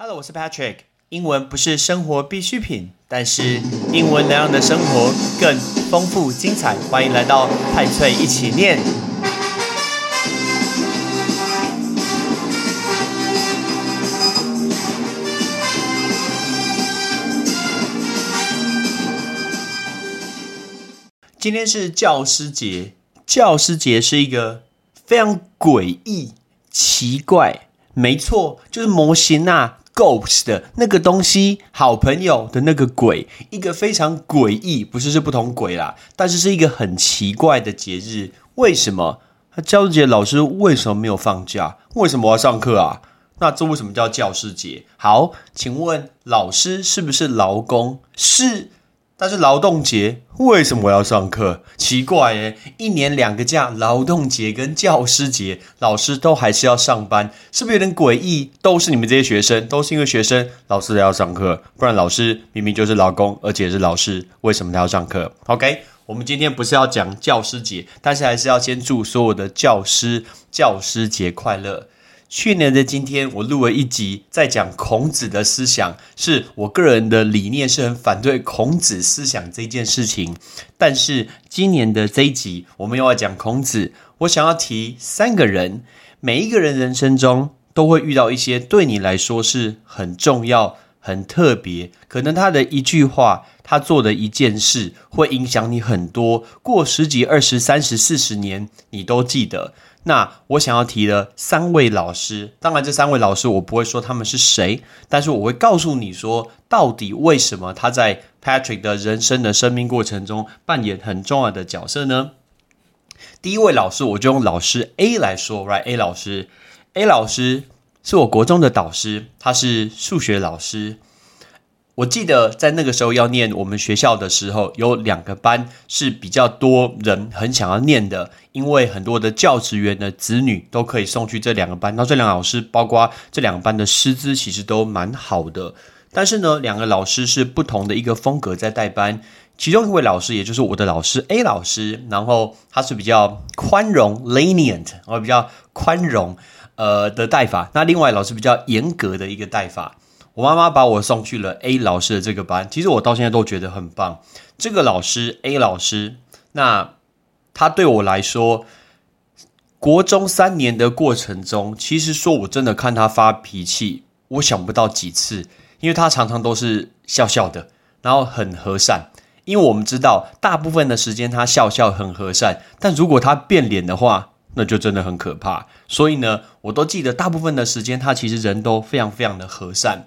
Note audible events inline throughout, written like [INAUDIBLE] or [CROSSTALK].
Hello，我是 Patrick。英文不是生活必需品，但是英文能让你的生活更丰富精彩。欢迎来到派翠一起念。今天是教师节，教师节是一个非常诡异、奇怪，没错，就是模型啊，ghost 的那个东西，好朋友的那个鬼，一个非常诡异，不是是不同鬼啦，但是是一个很奇怪的节日。为什么？教师节老师为什么没有放假？为什么我要上课啊？那这为什么叫教师节？好，请问老师是不是劳工？是。但是劳动节为什么我要上课？奇怪耶！一年两个假，劳动节跟教师节，老师都还是要上班，是不是有点诡异？都是你们这些学生，都是因为学生，老师才要上课，不然老师明明就是劳工，而且是老师，为什么他要上课？OK，我们今天不是要讲教师节，但是还是要先祝所有的教师教师节快乐。去年的今天，我录了一集，在讲孔子的思想，是我个人的理念是很反对孔子思想这件事情。但是今年的这一集，我们又要讲孔子，我想要提三个人，每一个人人生中都会遇到一些对你来说是很重要、很特别，可能他的一句话，他做的一件事，会影响你很多，过十几、二十、三十、四十年，你都记得。那我想要提的三位老师，当然这三位老师我不会说他们是谁，但是我会告诉你说，到底为什么他在 Patrick 的人生的生命过程中扮演很重要的角色呢？第一位老师，我就用老师 A 来说，Right？A 老师，A 老师是我国中的导师，他是数学老师。我记得在那个时候要念我们学校的时候，有两个班是比较多人很想要念的，因为很多的教职员的子女都可以送去这两个班。那这两个老师，包括这两个班的师资，其实都蛮好的。但是呢，两个老师是不同的一个风格在带班。其中一位老师，也就是我的老师 A 老师，然后他是比较宽容 （lenient），然后比较宽容呃的带法。那另外老师比较严格的一个带法。我妈妈把我送去了 A 老师的这个班，其实我到现在都觉得很棒。这个老师 A 老师，那他对我来说，国中三年的过程中，其实说我真的看他发脾气，我想不到几次，因为他常常都是笑笑的，然后很和善。因为我们知道，大部分的时间他笑笑很和善，但如果他变脸的话，那就真的很可怕。所以呢，我都记得大部分的时间，他其实人都非常非常的和善。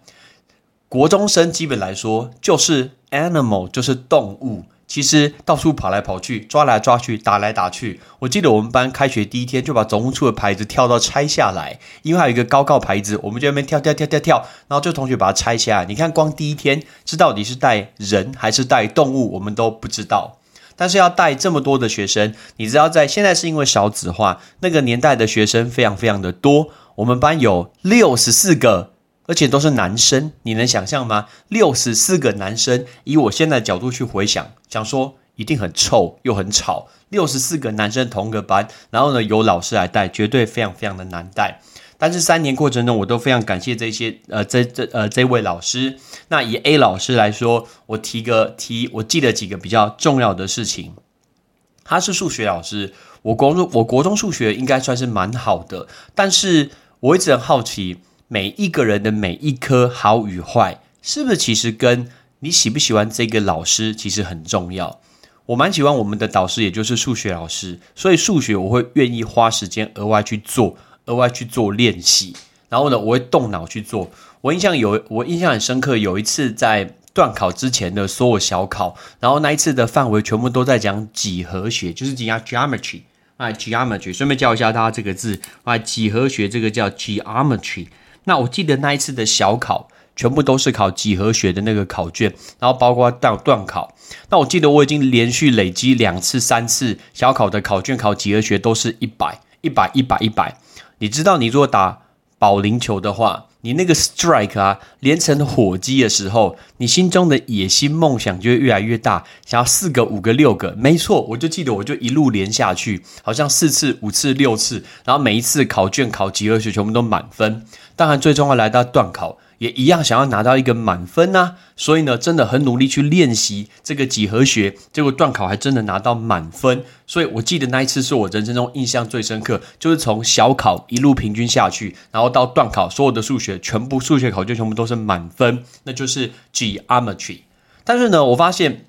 国中生基本来说就是 animal，就是动物，其实到处跑来跑去，抓来抓去，打来打去。我记得我们班开学第一天就把总务处的牌子跳到拆下来，因为还有一个高高牌子，我们就那边跳跳跳跳跳，然后就同学把它拆下来。你看，光第一天，这到底是带人还是带动物，我们都不知道。但是要带这么多的学生，你知道，在现在是因为少子化，那个年代的学生非常非常的多，我们班有六十四个。而且都是男生，你能想象吗？六十四个男生，以我现在的角度去回想，想说一定很臭又很吵。六十四个男生同个班，然后呢由老师来带，绝对非常非常的难带。但是三年过程中，我都非常感谢这些呃这这呃这位老师。那以 A 老师来说，我提个提，我记得几个比较重要的事情。他是数学老师，我国中我国中数学应该算是蛮好的，但是我一直很好奇。每一个人的每一科好与坏，是不是其实跟你喜不喜欢这个老师其实很重要？我蛮喜欢我们的导师，也就是数学老师，所以数学我会愿意花时间额外去做，额外去做练习。然后呢，我会动脑去做。我印象有，我印象很深刻，有一次在段考之前的所有小考，然后那一次的范围全部都在讲几何学，就是讲 geometry 啊，geometry。顺便教一下大家这个字啊，几何学这个叫 geometry。那我记得那一次的小考，全部都是考几何学的那个考卷，然后包括到断考。那我记得我已经连续累积两次、三次小考的考卷考几何学都是一百、一百、一百、一百。你知道，你如果打保龄球的话，你那个 strike 啊连成火鸡的时候，你心中的野心梦想就会越来越大，想要四个、五个、六个。没错，我就记得我就一路连下去，好像四次、五次、六次，然后每一次考卷考几何学全部都满分。当然，最终要来到段考，也一样想要拿到一个满分呐，所以呢，真的很努力去练习这个几何学，结果段考还真的拿到满分。所以我记得那一次是我人生中印象最深刻，就是从小考一路平均下去，然后到段考，所有的数学全部数学考卷全部都是满分，那就是 geometry。但是呢，我发现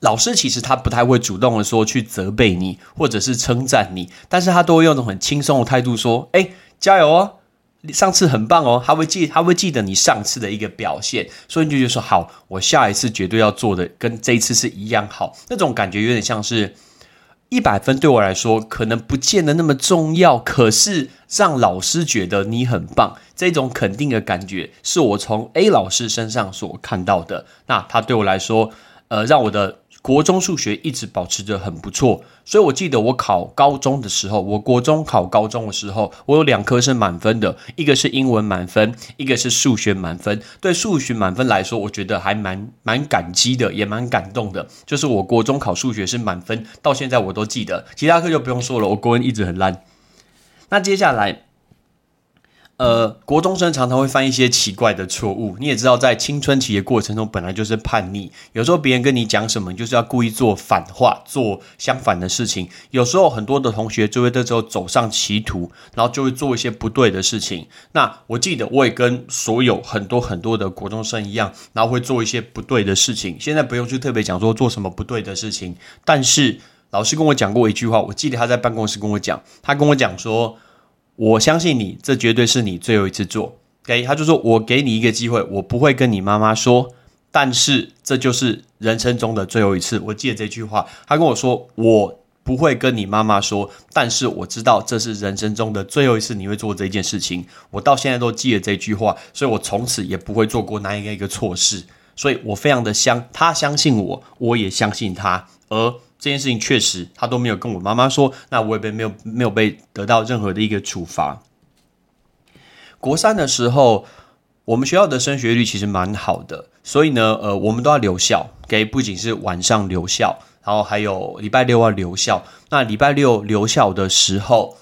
老师其实他不太会主动的说去责备你，或者是称赞你，但是他都会用一种很轻松的态度说：“哎，加油哦！”上次很棒哦，他会记，他会记得你上次的一个表现，所以你就觉得说好，我下一次绝对要做的跟这一次是一样好。那种感觉有点像是一百分对我来说可能不见得那么重要，可是让老师觉得你很棒，这种肯定的感觉是我从 A 老师身上所看到的。那他对我来说，呃，让我的。国中数学一直保持着很不错，所以我记得我考高中的时候，我国中考高中的时候，我有两科是满分的，一个是英文满分，一个是数学满分。对数学满分来说，我觉得还蛮蛮感激的，也蛮感动的。就是我国中考数学是满分，到现在我都记得，其他科就不用说了，我国文一直很烂。那接下来。呃，国中生常常会犯一些奇怪的错误。你也知道，在青春期的过程中，本来就是叛逆。有时候别人跟你讲什么，就是要故意做反话，做相反的事情。有时候很多的同学就会这时候走上歧途，然后就会做一些不对的事情。那我记得我也跟所有很多很多的国中生一样，然后会做一些不对的事情。现在不用去特别讲说做什么不对的事情，但是老师跟我讲过一句话，我记得他在办公室跟我讲，他跟我讲说。我相信你，这绝对是你最后一次做。OK，他就说：“我给你一个机会，我不会跟你妈妈说，但是这就是人生中的最后一次。”我记得这句话，他跟我说：“我不会跟你妈妈说，但是我知道这是人生中的最后一次，你会做这件事情。”我到现在都记得这句话，所以我从此也不会做过哪一个一个错事。所以我非常的相，他相信我，我也相信他，而。这件事情确实，他都没有跟我妈妈说，那我也被没有没有被得到任何的一个处罚。国三的时候，我们学校的升学率其实蛮好的，所以呢，呃，我们都要留校，给不仅是晚上留校，然后还有礼拜六要留校。那礼拜六留校的时候，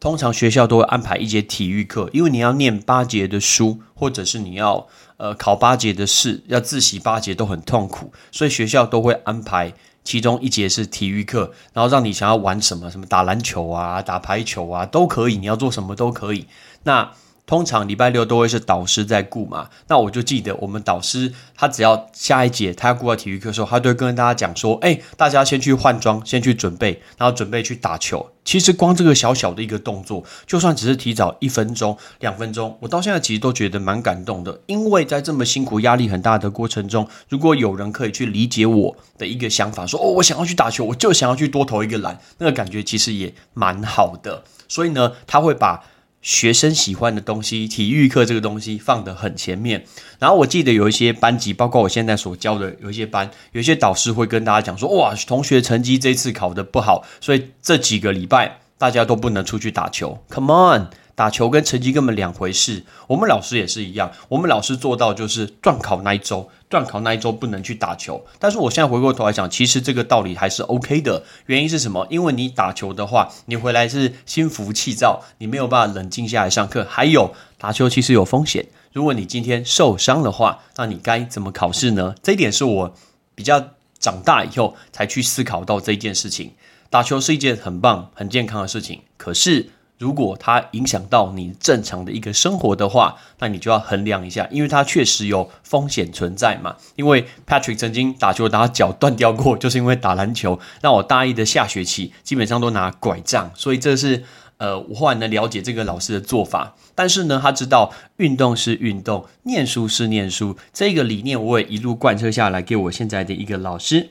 通常学校都会安排一节体育课，因为你要念八节的书，或者是你要呃考八节的试，要自习八节都很痛苦，所以学校都会安排。其中一节是体育课，然后让你想要玩什么，什么打篮球啊、打排球啊都可以，你要做什么都可以。那通常礼拜六都会是导师在顾嘛，那我就记得我们导师他只要下一节他要顾到体育课的时候，他都会跟大家讲说：“哎，大家先去换装，先去准备，然后准备去打球。”其实光这个小小的一个动作，就算只是提早一分钟、两分钟，我到现在其实都觉得蛮感动的。因为在这么辛苦、压力很大的过程中，如果有人可以去理解我的一个想法，说：“哦，我想要去打球，我就想要去多投一个篮。”那个感觉其实也蛮好的。所以呢，他会把。学生喜欢的东西，体育课这个东西放得很前面。然后我记得有一些班级，包括我现在所教的有一些班，有一些导师会跟大家讲说：“哇，同学成绩这次考得不好，所以这几个礼拜大家都不能出去打球。” Come on。打球跟成绩根本两回事。我们老师也是一样，我们老师做到就是断考那一周，断考那一周不能去打球。但是我现在回过头来讲，其实这个道理还是 OK 的。原因是什么？因为你打球的话，你回来是心浮气躁，你没有办法冷静下来上课。还有打球其实有风险，如果你今天受伤的话，那你该怎么考试呢？这一点是我比较长大以后才去思考到这件事情。打球是一件很棒、很健康的事情，可是。如果它影响到你正常的一个生活的话，那你就要衡量一下，因为它确实有风险存在嘛。因为 Patrick 曾经打球打脚断掉过，就是因为打篮球。那我大一的下学期基本上都拿拐杖，所以这是呃，我后来能了解这个老师的做法。但是呢，他知道运动是运动，念书是念书，这个理念我也一路贯彻下来，给我现在的一个老师。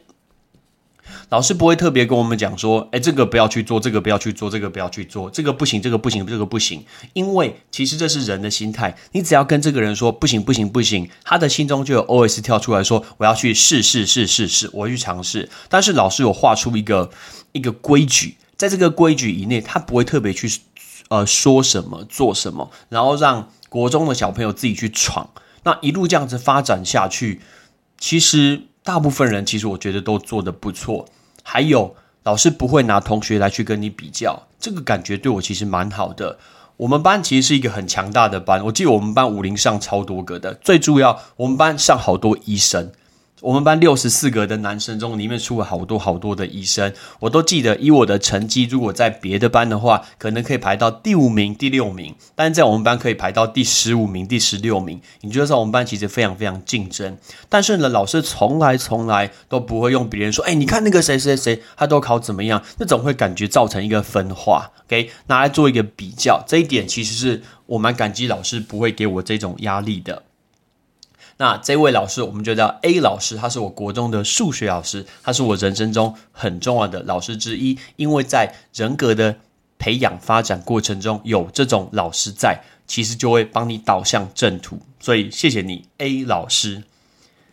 老师不会特别跟我们讲说，哎，这个不要去做，这个不要去做，这个不要去做，这个不行，这个不行，这个不行。因为其实这是人的心态，你只要跟这个人说不行，不行，不行，他的心中就有 OS 跳出来说，我要去试试试试试，我去尝试。但是老师有画出一个一个规矩，在这个规矩以内，他不会特别去呃说什么做什么，然后让国中的小朋友自己去闯。那一路这样子发展下去，其实。大部分人其实我觉得都做得不错，还有老师不会拿同学来去跟你比较，这个感觉对我其实蛮好的。我们班其实是一个很强大的班，我记得我们班五零上超多个的，最重要，我们班上好多医生。我们班六十四个的男生中，里面出了好多好多的医生，我都记得。以我的成绩，如果在别的班的话，可能可以排到第五名、第六名，但是在我们班可以排到第十五名、第十六名。你觉得在我们班其实非常非常竞争，但是呢，老师从来从来都不会用别人说，哎，你看那个谁谁谁，他都考怎么样？那总会感觉造成一个分化，OK，拿来做一个比较。这一点其实是我蛮感激老师不会给我这种压力的。那这位老师，我们就叫 A 老师，他是我国中的数学老师，他是我人生中很重要的老师之一。因为在人格的培养发展过程中，有这种老师在，其实就会帮你导向正途。所以谢谢你，A 老师。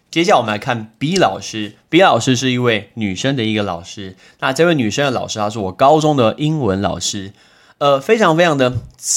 接下来我们来看 B 老师，B 老师是一位女生的一个老师。那这位女生的老师，她是我高中的英文老师，呃，非常非常的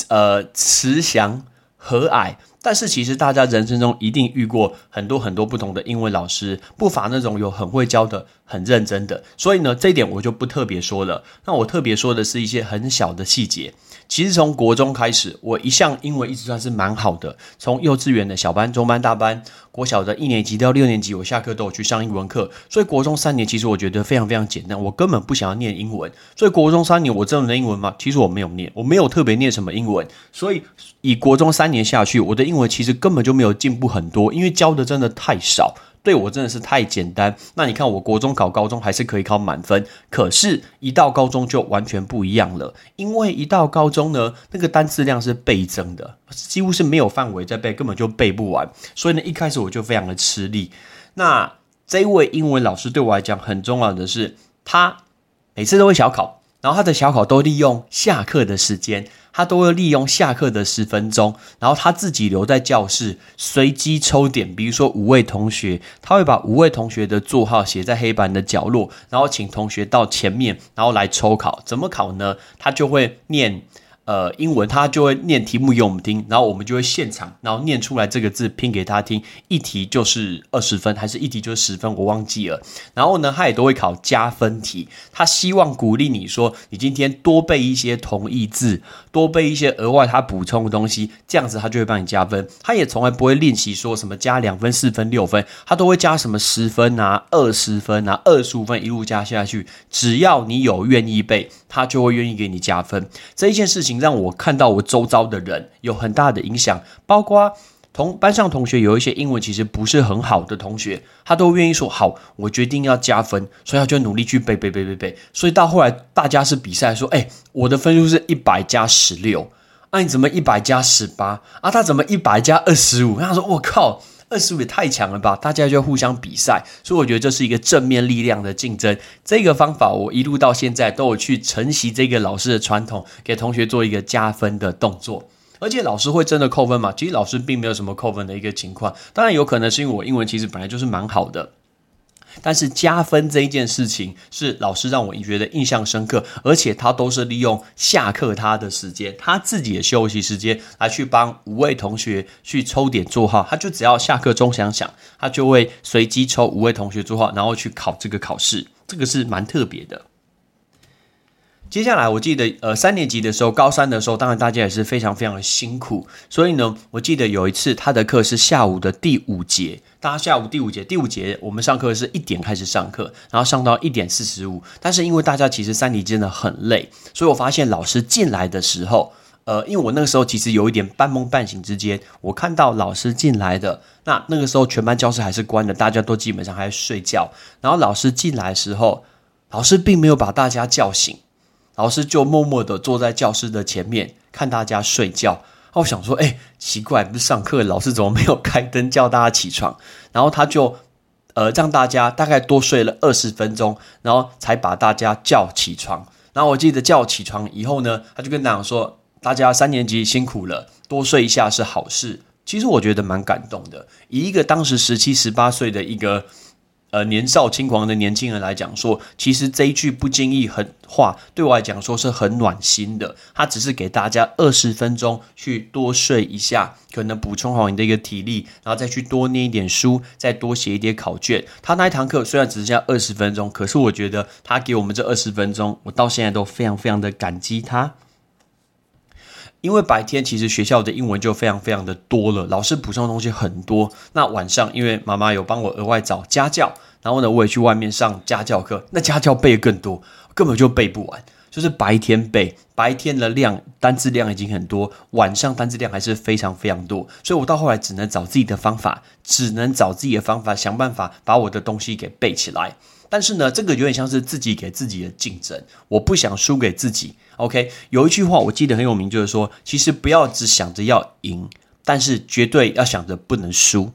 呃慈祥和蔼。但是其实大家人生中一定遇过很多很多不同的英文老师，不乏那种有很会教的、很认真的。所以呢，这一点我就不特别说了。那我特别说的是一些很小的细节。其实从国中开始，我一向英文一直算是蛮好的。从幼稚园的小班、中班、大班，国小的一年级到六年级，我下课都有去上英文课。所以国中三年，其实我觉得非常非常简单。我根本不想要念英文。所以国中三年，我真的念英文吗？其实我没有念，我没有特别念什么英文。所以以国中三年下去，我的英文其实根本就没有进步很多，因为教的真的太少。对我真的是太简单。那你看，我国中考高中还是可以考满分，可是，一到高中就完全不一样了。因为一到高中呢，那个单词量是倍增的，几乎是没有范围在背，根本就背不完。所以呢，一开始我就非常的吃力。那这位英文老师对我来讲很重要的是，他每次都会小考，然后他的小考都利用下课的时间。他都会利用下课的十分钟，然后他自己留在教室，随机抽点。比如说五位同学，他会把五位同学的座号写在黑板的角落，然后请同学到前面，然后来抽考。怎么考呢？他就会念。呃，英文他就会念题目给我们听，然后我们就会现场，然后念出来这个字拼给他听，一题就是二十分，还是一题就是十分，我忘记了。然后呢，他也都会考加分题，他希望鼓励你说，你今天多背一些同义字，多背一些额外他补充的东西，这样子他就会帮你加分。他也从来不会练习说什么加两分、四分、六分，他都会加什么十分啊、二十分啊、二十五分，一路加下去，只要你有愿意背，他就会愿意给你加分。这一件事情。让我看到我周遭的人有很大的影响，包括同班上同学有一些英文其实不是很好的同学，他都愿意说好，我决定要加分，所以他就努力去背背背背背。所以到后来大家是比赛说，哎，我的分数是一百加十六，啊你怎么一百加十八啊？他怎么一百加二十五？他说我靠。二十五也太强了吧！大家就互相比赛，所以我觉得这是一个正面力量的竞争。这个方法我一路到现在都有去承袭这个老师的传统，给同学做一个加分的动作。而且老师会真的扣分吗？其实老师并没有什么扣分的一个情况。当然有可能是因为我英文其实本来就是蛮好的。但是加分这一件事情是老师让我觉得印象深刻，而且他都是利用下课他的时间，他自己的休息时间来去帮五位同学去抽点座号，他就只要下课钟想想，他就会随机抽五位同学座号，然后去考这个考试，这个是蛮特别的。接下来，我记得，呃，三年级的时候，高三的时候，当然大家也是非常非常的辛苦。所以呢，我记得有一次他的课是下午的第五节，大家下午第五节，第五节我们上课是一点开始上课，然后上到一点四十五。但是因为大家其实三年级真的很累，所以我发现老师进来的时候，呃，因为我那个时候其实有一点半梦半醒之间，我看到老师进来的，那那个时候全班教室还是关的，大家都基本上还在睡觉。然后老师进来的时候，老师并没有把大家叫醒。老师就默默的坐在教室的前面看大家睡觉。我想说，哎，奇怪，不是上课，老师怎么没有开灯叫大家起床？然后他就，呃，让大家大概多睡了二十分钟，然后才把大家叫起床。然后我记得叫起床以后呢，他就跟大家说：“大家三年级辛苦了，多睡一下是好事。”其实我觉得蛮感动的，以一个当时十七十八岁的一个。呃，年少轻狂的年轻人来讲说，其实这一句不经意很话，对我来讲说是很暖心的。他只是给大家二十分钟去多睡一下，可能补充好你的一个体力，然后再去多念一点书，再多写一点考卷。他那一堂课虽然只剩下二十分钟，可是我觉得他给我们这二十分钟，我到现在都非常非常的感激他。因为白天其实学校的英文就非常非常的多了，老师补充的东西很多。那晚上因为妈妈有帮我额外找家教，然后呢我也去外面上家教课，那家教背更多，根本就背不完。就是白天背，白天的量单字量已经很多，晚上单字量还是非常非常多。所以我到后来只能找自己的方法，只能找自己的方法，想办法把我的东西给背起来。但是呢，这个有点像是自己给自己的竞争，我不想输给自己。OK，有一句话我记得很有名，就是说，其实不要只想着要赢，但是绝对要想着不能输。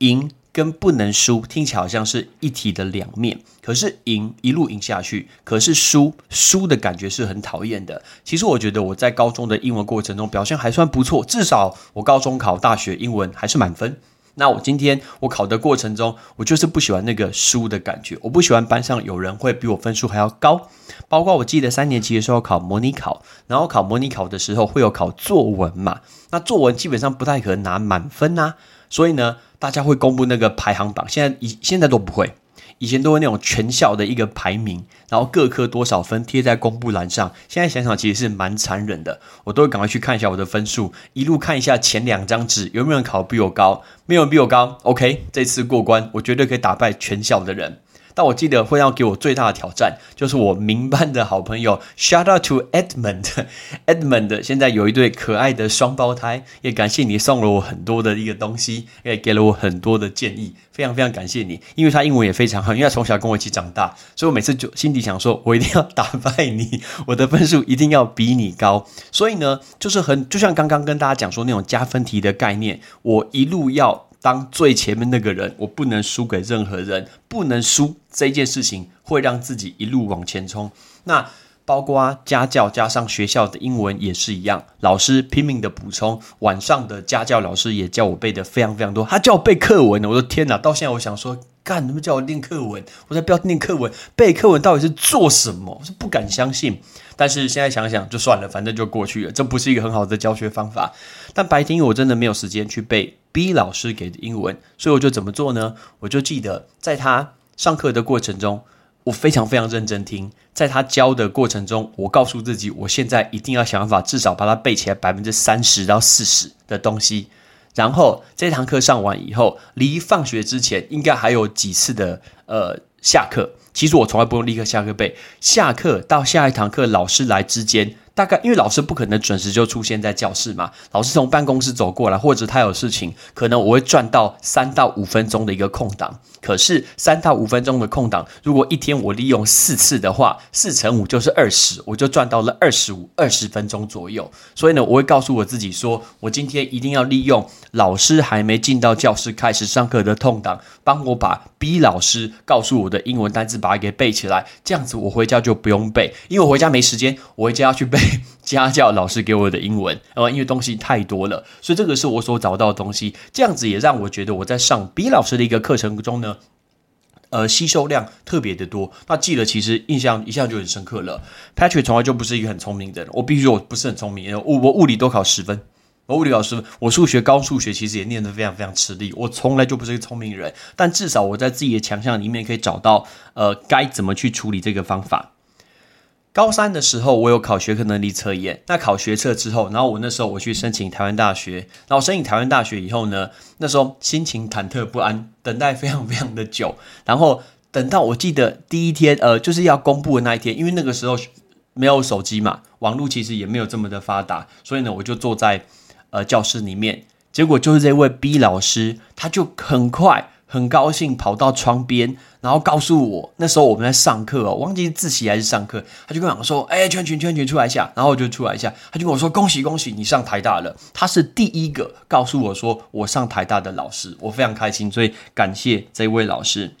赢跟不能输听起来好像是一体的两面，可是赢一路赢下去，可是输输的感觉是很讨厌的。其实我觉得我在高中的英文过程中表现还算不错，至少我高中考大学英文还是满分。那我今天我考的过程中，我就是不喜欢那个输的感觉，我不喜欢班上有人会比我分数还要高。包括我记得三年级的时候考模拟考，然后考模拟考的时候会有考作文嘛，那作文基本上不太可能拿满分呐，所以呢，大家会公布那个排行榜，现在以现在都不会。以前都会那种全校的一个排名，然后各科多少分贴在公布栏上。现在想想其实是蛮残忍的，我都会赶快去看一下我的分数，一路看一下前两张纸有没有人考比我高，没有人比我高，OK，这次过关，我绝对可以打败全校的人。但我记得会要给我最大的挑战，就是我民班的好朋友，Shout out to Edmund，Edmund [LAUGHS] 现在有一对可爱的双胞胎，也感谢你送了我很多的一个东西，也给了我很多的建议，非常非常感谢你，因为他英文也非常好，因为他从小跟我一起长大，所以我每次就心底想说，我一定要打败你，我的分数一定要比你高，所以呢，就是很就像刚刚跟大家讲说那种加分题的概念，我一路要。当最前面那个人，我不能输给任何人，不能输这件事情会让自己一路往前冲。那包括家教加上学校的英文也是一样，老师拼命的补充，晚上的家教老师也叫我背的非常非常多，他叫我背课文我的天哪！到现在我想说，干什么叫我念课文？我才不要念课文，背课文到底是做什么？我是不敢相信。但是现在想想就算了，反正就过去了，这不是一个很好的教学方法。但白天我真的没有时间去背 B 老师给的英文，所以我就怎么做呢？我就记得在他上课的过程中，我非常非常认真听，在他教的过程中，我告诉自己，我现在一定要想办法至少把它背起来百分之三十到四十的东西。然后这堂课上完以后，离放学之前应该还有几次的呃下课。其实我从来不用立刻下课背，下课到下一堂课老师来之间。大概因为老师不可能准时就出现在教室嘛，老师从办公室走过来，或者他有事情，可能我会赚到三到五分钟的一个空档。可是三到五分钟的空档，如果一天我利用四次的话，四乘五就是二十，我就赚到了二十五二十分钟左右。所以呢，我会告诉我自己说，我今天一定要利用老师还没进到教室开始上课的空档，帮我把 B 老师告诉我的英文单词把它给背起来。这样子我回家就不用背，因为我回家没时间，我回家要去背。[LAUGHS] 家教老师给我的英文，呃，因为东西太多了，所以这个是我所找到的东西。这样子也让我觉得我在上 B 老师的一个课程中呢，呃，吸收量特别的多。那记得其实印象一下就很深刻了。Patrick 从来就不是一个很聪明的人，我必须说我不是很聪明，我我物理都考十分，我物理考十分，我数学高数学其实也念得非常非常吃力。我从来就不是一个聪明人，但至少我在自己的强项里面可以找到，呃，该怎么去处理这个方法。高三的时候，我有考学科能力测验。那考学测之后，然后我那时候我去申请台湾大学。然后申请台湾大学以后呢，那时候心情忐忑不安，等待非常非常的久。然后等到我记得第一天，呃，就是要公布的那一天，因为那个时候没有手机嘛，网络其实也没有这么的发达，所以呢，我就坐在呃教室里面。结果就是这位 B 老师，他就很快。很高兴跑到窗边，然后告诉我，那时候我们在上课哦，忘记自习还是上课，他就跟我说：“哎，圈圈圈圈出来一下。”然后我就出来一下，他就跟我说：“恭喜恭喜，你上台大了。”他是第一个告诉我说我上台大的老师，我非常开心，所以感谢这位老师。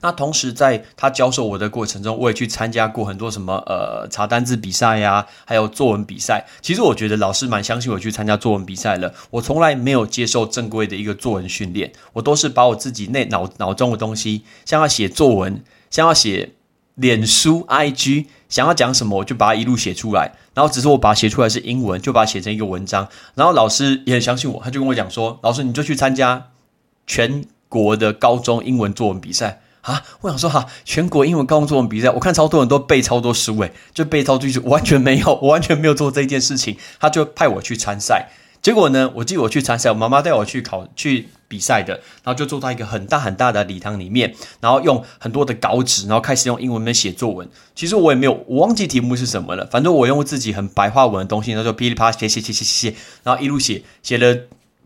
那同时，在他教授我的过程中，我也去参加过很多什么呃查单字比赛呀，还有作文比赛。其实我觉得老师蛮相信我去参加作文比赛了。我从来没有接受正规的一个作文训练，我都是把我自己内脑脑中的东西，像要写作文，像要写脸书 IG，想要讲什么，我就把它一路写出来。然后只是我把它写出来是英文，就把它写成一个文章。然后老师也很相信我，他就跟我讲说：“老师，你就去参加全国的高中英文作文比赛。”啊，我想说哈，全国英文高中作文比赛，我看超多人都背超多书，诶，就背超句子，完全没有，我完全没有做这件事情。他就派我去参赛，结果呢，我记得我去参赛，我妈妈带我去考去比赛的，然后就坐在一个很大很大的礼堂里面，然后用很多的稿纸，然后开始用英文面写作文。其实我也没有，我忘记题目是什么了，反正我用自己很白话文的东西，然后就噼里啪啦写写写写写，然后一路写，写了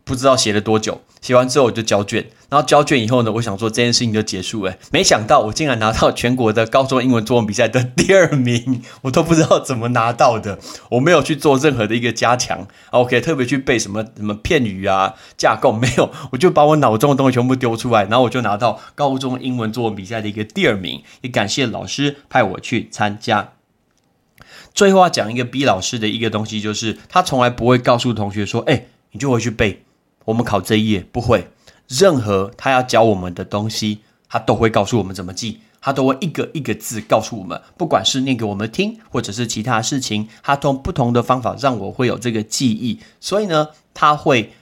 不知道写了多久。写完之后我就交卷，然后交卷以后呢，我想说这件事情就结束了。没想到我竟然拿到全国的高中英文作文比赛的第二名，我都不知道怎么拿到的。我没有去做任何的一个加强，OK，特别去背什么什么片语啊、架构没有，我就把我脑中的东西全部丢出来，然后我就拿到高中英文作文比赛的一个第二名。也感谢老师派我去参加。最后要讲一个 B 老师的一个东西，就是他从来不会告诉同学说：“哎，你就回去背。”我们考这一页不会，任何他要教我们的东西，他都会告诉我们怎么记，他都会一个一个字告诉我们，不管是念给我们听，或者是其他事情，他用不同的方法让我会有这个记忆。所以呢，他会，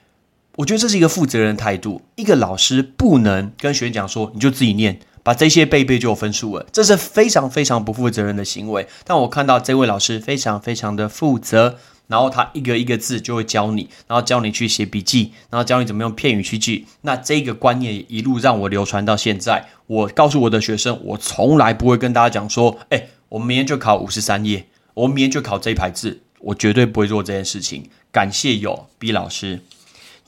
我觉得这是一个负责任态度。一个老师不能跟学员讲说，你就自己念，把这些背背就有分数了，这是非常非常不负责任的行为。但我看到这位老师非常非常的负责。然后他一个一个字就会教你，然后教你去写笔记，然后教你怎么用片语去记。那这个观念一路让我流传到现在。我告诉我的学生，我从来不会跟大家讲说：“哎，我明天就考五十三页，我明天就考这一排字。”我绝对不会做这件事情。感谢有 B 老师，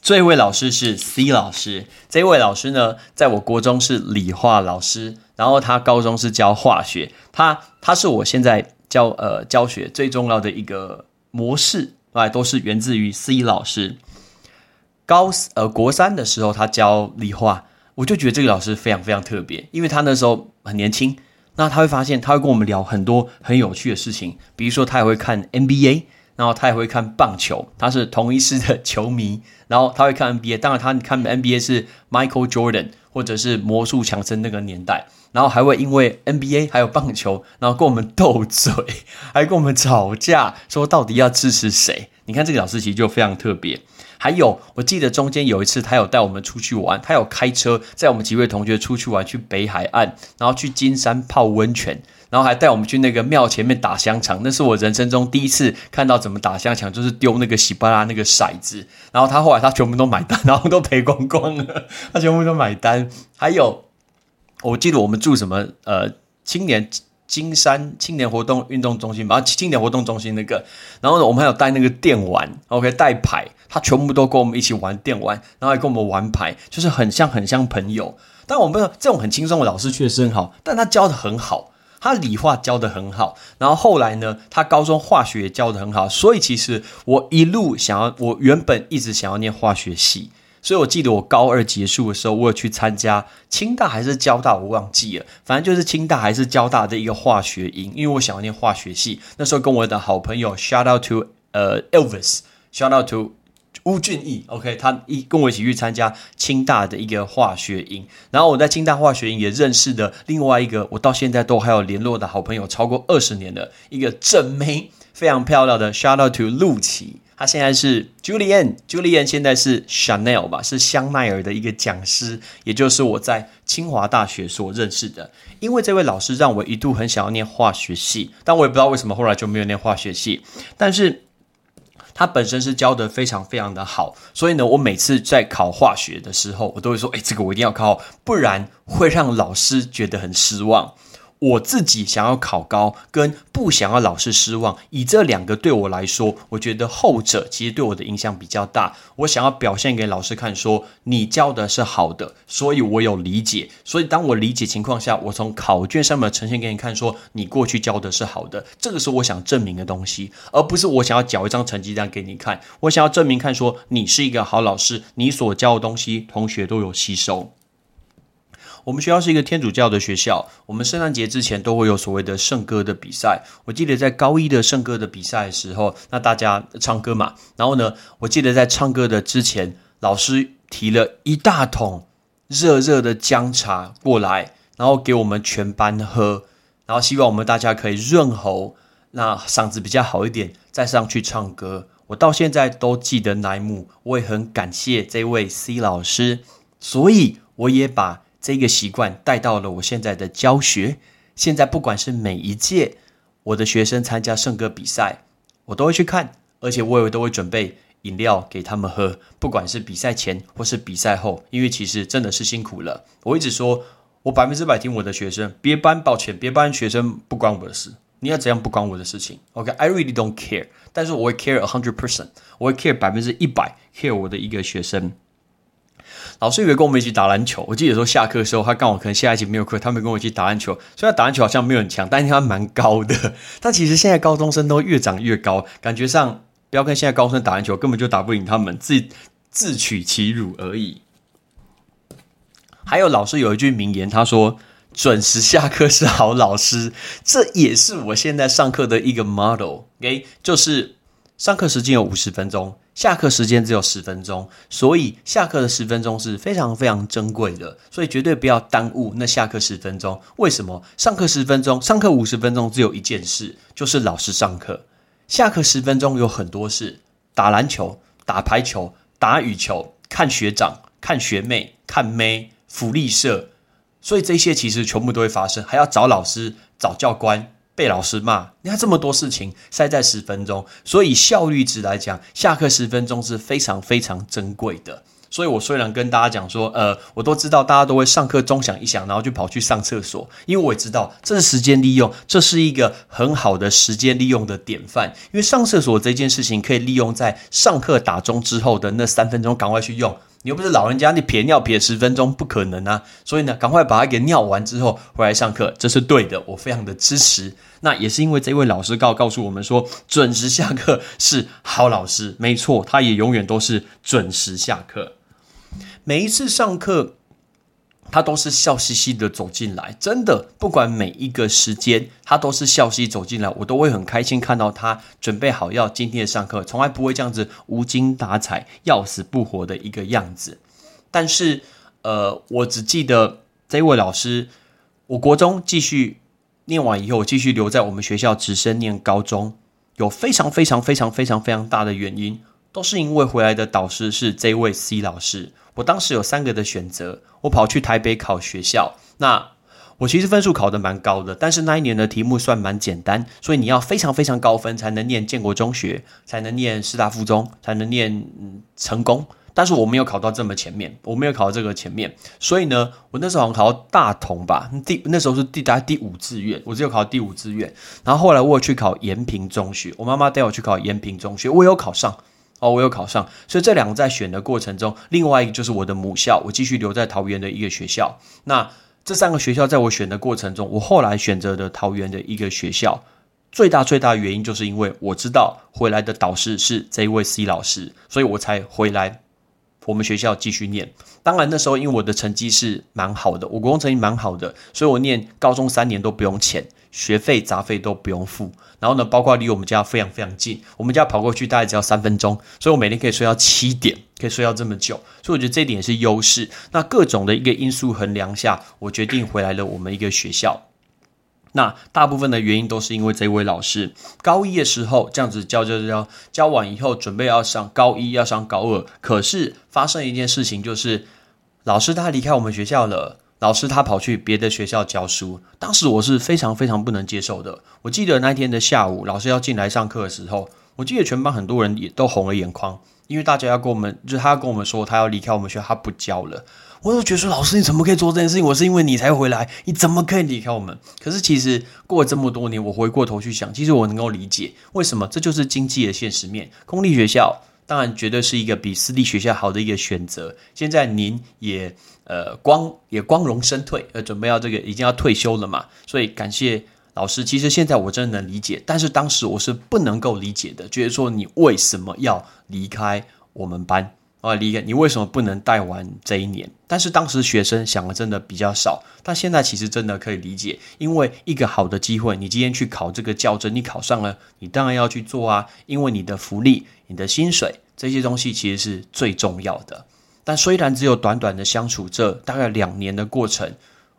这位老师是 C 老师。这位老师呢，在我国中是理化老师，然后他高中是教化学。他他是我现在教呃教学最重要的一个。模式哎，都是源自于 C 老师。高呃国三的时候，他教理化，我就觉得这个老师非常非常特别，因为他那时候很年轻。那他会发现，他会跟我们聊很多很有趣的事情，比如说他也会看 NBA，然后他也会看棒球，他是同一师的球迷，然后他会看 NBA。当然，他看 NBA 是 Michael Jordan 或者是魔术强森那个年代。然后还会因为 NBA 还有棒球，然后跟我们斗嘴，[LAUGHS] 还跟我们吵架，说到底要支持谁？你看这个老师其实就非常特别。还有，我记得中间有一次，他有带我们出去玩，他有开车载我们几位同学出去玩，去北海岸，然后去金山泡温泉，然后还带我们去那个庙前面打香肠。那是我人生中第一次看到怎么打香肠，就是丢那个喜巴拉那个骰子。然后他后来他全部都买单，然后都赔光光了，他全部都买单。还有。我记得我们住什么呃青年金山青年活动运动中心吧，青年活动中心那个，然后呢，我们还有带那个电玩，OK，带牌，他全部都跟我们一起玩电玩，然后还跟我们玩牌，就是很像很像朋友。但我们这种很轻松的老师确实很好，但他教的很好，他理化教的很好，然后后来呢，他高中化学也教的很好，所以其实我一路想要，我原本一直想要念化学系。所以，我记得我高二结束的时候，我有去参加清大还是交大，我忘记了。反正就是清大还是交大的一个化学营，因为我想要念化学系。那时候跟我的好朋友，shout out to 呃 Elvis，shout out to 吴俊义，OK，他一跟我一起去参加清大的一个化学营。然后我在清大化学营也认识的另外一个，我到现在都还有联络的好朋友，超过二十年的一个正妹，非常漂亮的，shout out to 陆琪。他现在是 Julian，Julian 现在是 Chanel 吧，是香奈儿的一个讲师，也就是我在清华大学所认识的。因为这位老师让我一度很想要念化学系，但我也不知道为什么后来就没有念化学系。但是他本身是教的非常非常的好，所以呢，我每次在考化学的时候，我都会说：“哎，这个我一定要考好，不然会让老师觉得很失望。”我自己想要考高，跟不想要老师失望，以这两个对我来说，我觉得后者其实对我的影响比较大。我想要表现给老师看，说你教的是好的，所以我有理解。所以当我理解情况下，我从考卷上面呈现给你看，说你过去教的是好的，这个是我想证明的东西，而不是我想要缴一张成绩单给你看。我想要证明看，说你是一个好老师，你所教的东西，同学都有吸收。我们学校是一个天主教的学校，我们圣诞节之前都会有所谓的圣歌的比赛。我记得在高一的圣歌的比赛的时候，那大家唱歌嘛，然后呢，我记得在唱歌的之前，老师提了一大桶热热的姜茶过来，然后给我们全班喝，然后希望我们大家可以润喉，那嗓子比较好一点，再上去唱歌。我到现在都记得那一幕，我也很感谢这位 C 老师，所以我也把。这个习惯带到了我现在的教学。现在不管是每一届我的学生参加圣歌比赛，我都会去看，而且我也都会准备饮料给他们喝，不管是比赛前或是比赛后，因为其实真的是辛苦了。我一直说，我百分之百听我的学生，别班抱歉，别班学生不关我的事，你要怎样不关我的事情。OK，I really don't care，但是我会 care a hundred percent，我会 care 百分之一百 care 我的一个学生。老师以为跟我们一起打篮球。我记得说下课的时候，他刚好可能下一节没有课，他们跟我一起打篮球。虽然打篮球好像没有很强，但是他蛮高的。[LAUGHS] 但其实现在高中生都越长越高，感觉上不要跟现在高中生打篮球，根本就打不赢他们，自自取其辱而已。还有老师有一句名言，他说：“准时下课是好老师。”这也是我现在上课的一个 model。OK，就是上课时间有五十分钟。下课时间只有十分钟，所以下课的十分钟是非常非常珍贵的，所以绝对不要耽误那下课十分钟。为什么？上课十分钟，上课五十分钟，只有一件事，就是老师上课。下课十分钟有很多事：打篮球、打排球、打羽球、看学长、看学妹、看妹、福利社，所以这些其实全部都会发生，还要找老师、找教官。被老师骂，你看这么多事情塞在十分钟，所以效率值来讲，下课十分钟是非常非常珍贵的。所以我虽然跟大家讲说，呃，我都知道大家都会上课钟响一响，然后就跑去上厕所，因为我也知道这是时间利用，这是一个很好的时间利用的典范。因为上厕所这件事情可以利用在上课打钟之后的那三分钟，赶快去用。你又不是老人家，你撇尿撇十分钟不可能啊！所以呢，赶快把它给尿完之后回来上课，这是对的，我非常的支持。那也是因为这位老师告告诉我们说，准时下课是好老师，没错，他也永远都是准时下课。每一次上课。他都是笑嘻嘻的走进来，真的，不管每一个时间，他都是笑嘻嘻走进来，我都会很开心看到他准备好要今天的上课，从来不会这样子无精打采、要死不活的一个样子。但是，呃，我只记得这位老师，我国中继续念完以后，继续留在我们学校直升念高中，有非常非常非常非常非常大的原因，都是因为回来的导师是这位 C 老师。我当时有三个的选择，我跑去台北考学校。那我其实分数考得蛮高的，但是那一年的题目算蛮简单，所以你要非常非常高分才能念建国中学，才能念师大附中，才能念嗯成功。但是我没有考到这么前面，我没有考到这个前面，所以呢，我那时候好像考到大同吧，第那时候是第大第五志愿，我只有考第五志愿。然后后来我去考延平中学，我妈妈带我去考延平中学，我有考上。哦，我有考上，所以这两个在选的过程中，另外一个就是我的母校，我继续留在桃园的一个学校。那这三个学校在我选的过程中，我后来选择的桃园的一个学校，最大最大的原因就是因为我知道回来的导师是这一位 C 老师，所以我才回来我们学校继续念。当然那时候因为我的成绩是蛮好的，我国中成绩蛮好的，所以我念高中三年都不用钱。学费杂费都不用付，然后呢，包括离我们家非常非常近，我们家跑过去大概只要三分钟，所以我每天可以睡到七点，可以睡到这么久，所以我觉得这一点也是优势。那各种的一个因素衡量下，我决定回来了我们一个学校。那大部分的原因都是因为这位老师高一的时候这样子教教教教完以后，准备要上高一要上高二，可是发生一件事情，就是老师他离开我们学校了。老师他跑去别的学校教书，当时我是非常非常不能接受的。我记得那天的下午，老师要进来上课的时候，我记得全班很多人也都红了眼眶，因为大家要跟我们，就是他要跟我们说他要离开我们学校，他不教了。我就觉得说，老师你怎么可以做这件事情？我是因为你才回来，你怎么可以离开我们？可是其实过了这么多年，我回过头去想，其实我能够理解为什么，这就是经济的现实面。公立学校当然绝对是一个比私立学校好的一个选择。现在您也。呃，光也光荣身退，呃，准备要这个已经要退休了嘛，所以感谢老师。其实现在我真的能理解，但是当时我是不能够理解的，就是说你为什么要离开我们班啊？离开你为什么不能带完这一年？但是当时学生想的真的比较少，但现在其实真的可以理解，因为一个好的机会，你今天去考这个教证，你考上了，你当然要去做啊，因为你的福利、你的薪水这些东西其实是最重要的。但虽然只有短短的相处这大概两年的过程，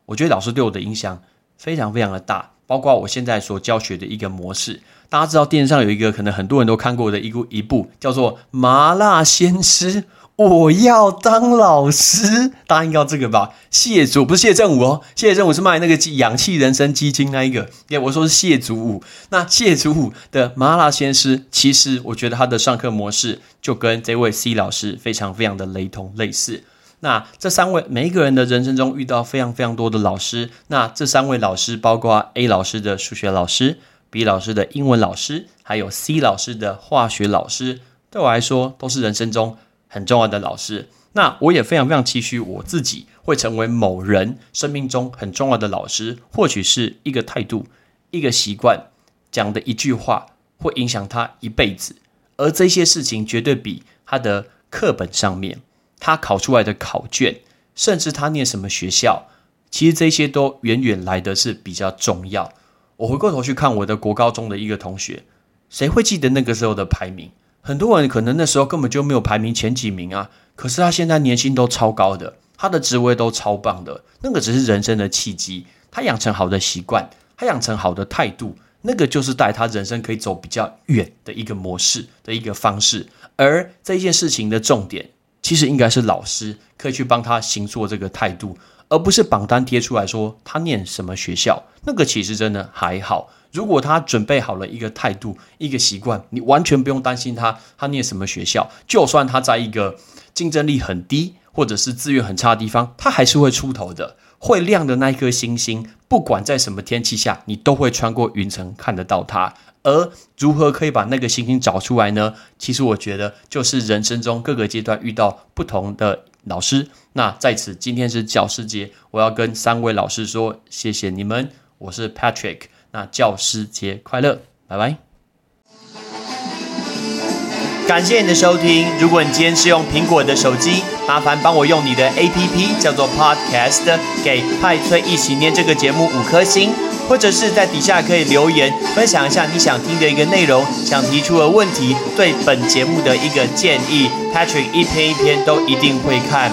我觉得老师对我的影响非常非常的大，包括我现在所教学的一个模式。大家知道电视上有一个可能很多人都看过的一部一部叫做《麻辣鲜师我要当老师，答应要这个吧？谢祖不是谢振武哦，谢振武是卖那个氧气人参基金那一个。耶，我说是谢祖武。那谢祖武的麻辣鲜师，其实我觉得他的上课模式就跟这位 C 老师非常非常的雷同类似。那这三位每一个人的人生中遇到非常非常多的老师，那这三位老师包括 A 老师的数学老师，B 老师的英文老师，还有 C 老师的化学老师，对我来说都是人生中。很重要的老师，那我也非常非常期许我自己会成为某人生命中很重要的老师，或许是一个态度、一个习惯，讲的一句话会影响他一辈子。而这些事情绝对比他的课本上面他考出来的考卷，甚至他念什么学校，其实这些都远远来的是比较重要。我回过头去看我的国高中的一个同学，谁会记得那个时候的排名？很多人可能那时候根本就没有排名前几名啊，可是他现在年薪都超高的，他的职位都超棒的，那个只是人生的契机。他养成好的习惯，他养成好的态度，那个就是带他人生可以走比较远的一个模式的一个方式。而这一件事情的重点，其实应该是老师可以去帮他行做这个态度，而不是榜单贴出来说他念什么学校，那个其实真的还好。如果他准备好了一个态度、一个习惯，你完全不用担心他他念什么学校。就算他在一个竞争力很低或者是资源很差的地方，他还是会出头的。会亮的那一颗星星，不管在什么天气下，你都会穿过云层看得到它。而如何可以把那个星星找出来呢？其实我觉得就是人生中各个阶段遇到不同的老师。那在此，今天是教师节，我要跟三位老师说谢谢你们。我是 Patrick。那教师节快乐，拜拜！感谢你的收听。如果你今天是用苹果的手机，麻烦帮我用你的 APP 叫做 Podcast，给派崔一起念这个节目五颗星，或者是在底下可以留言分享一下你想听的一个内容，想提出的问题，对本节目的一个建议，Patrick 一篇一篇都一定会看。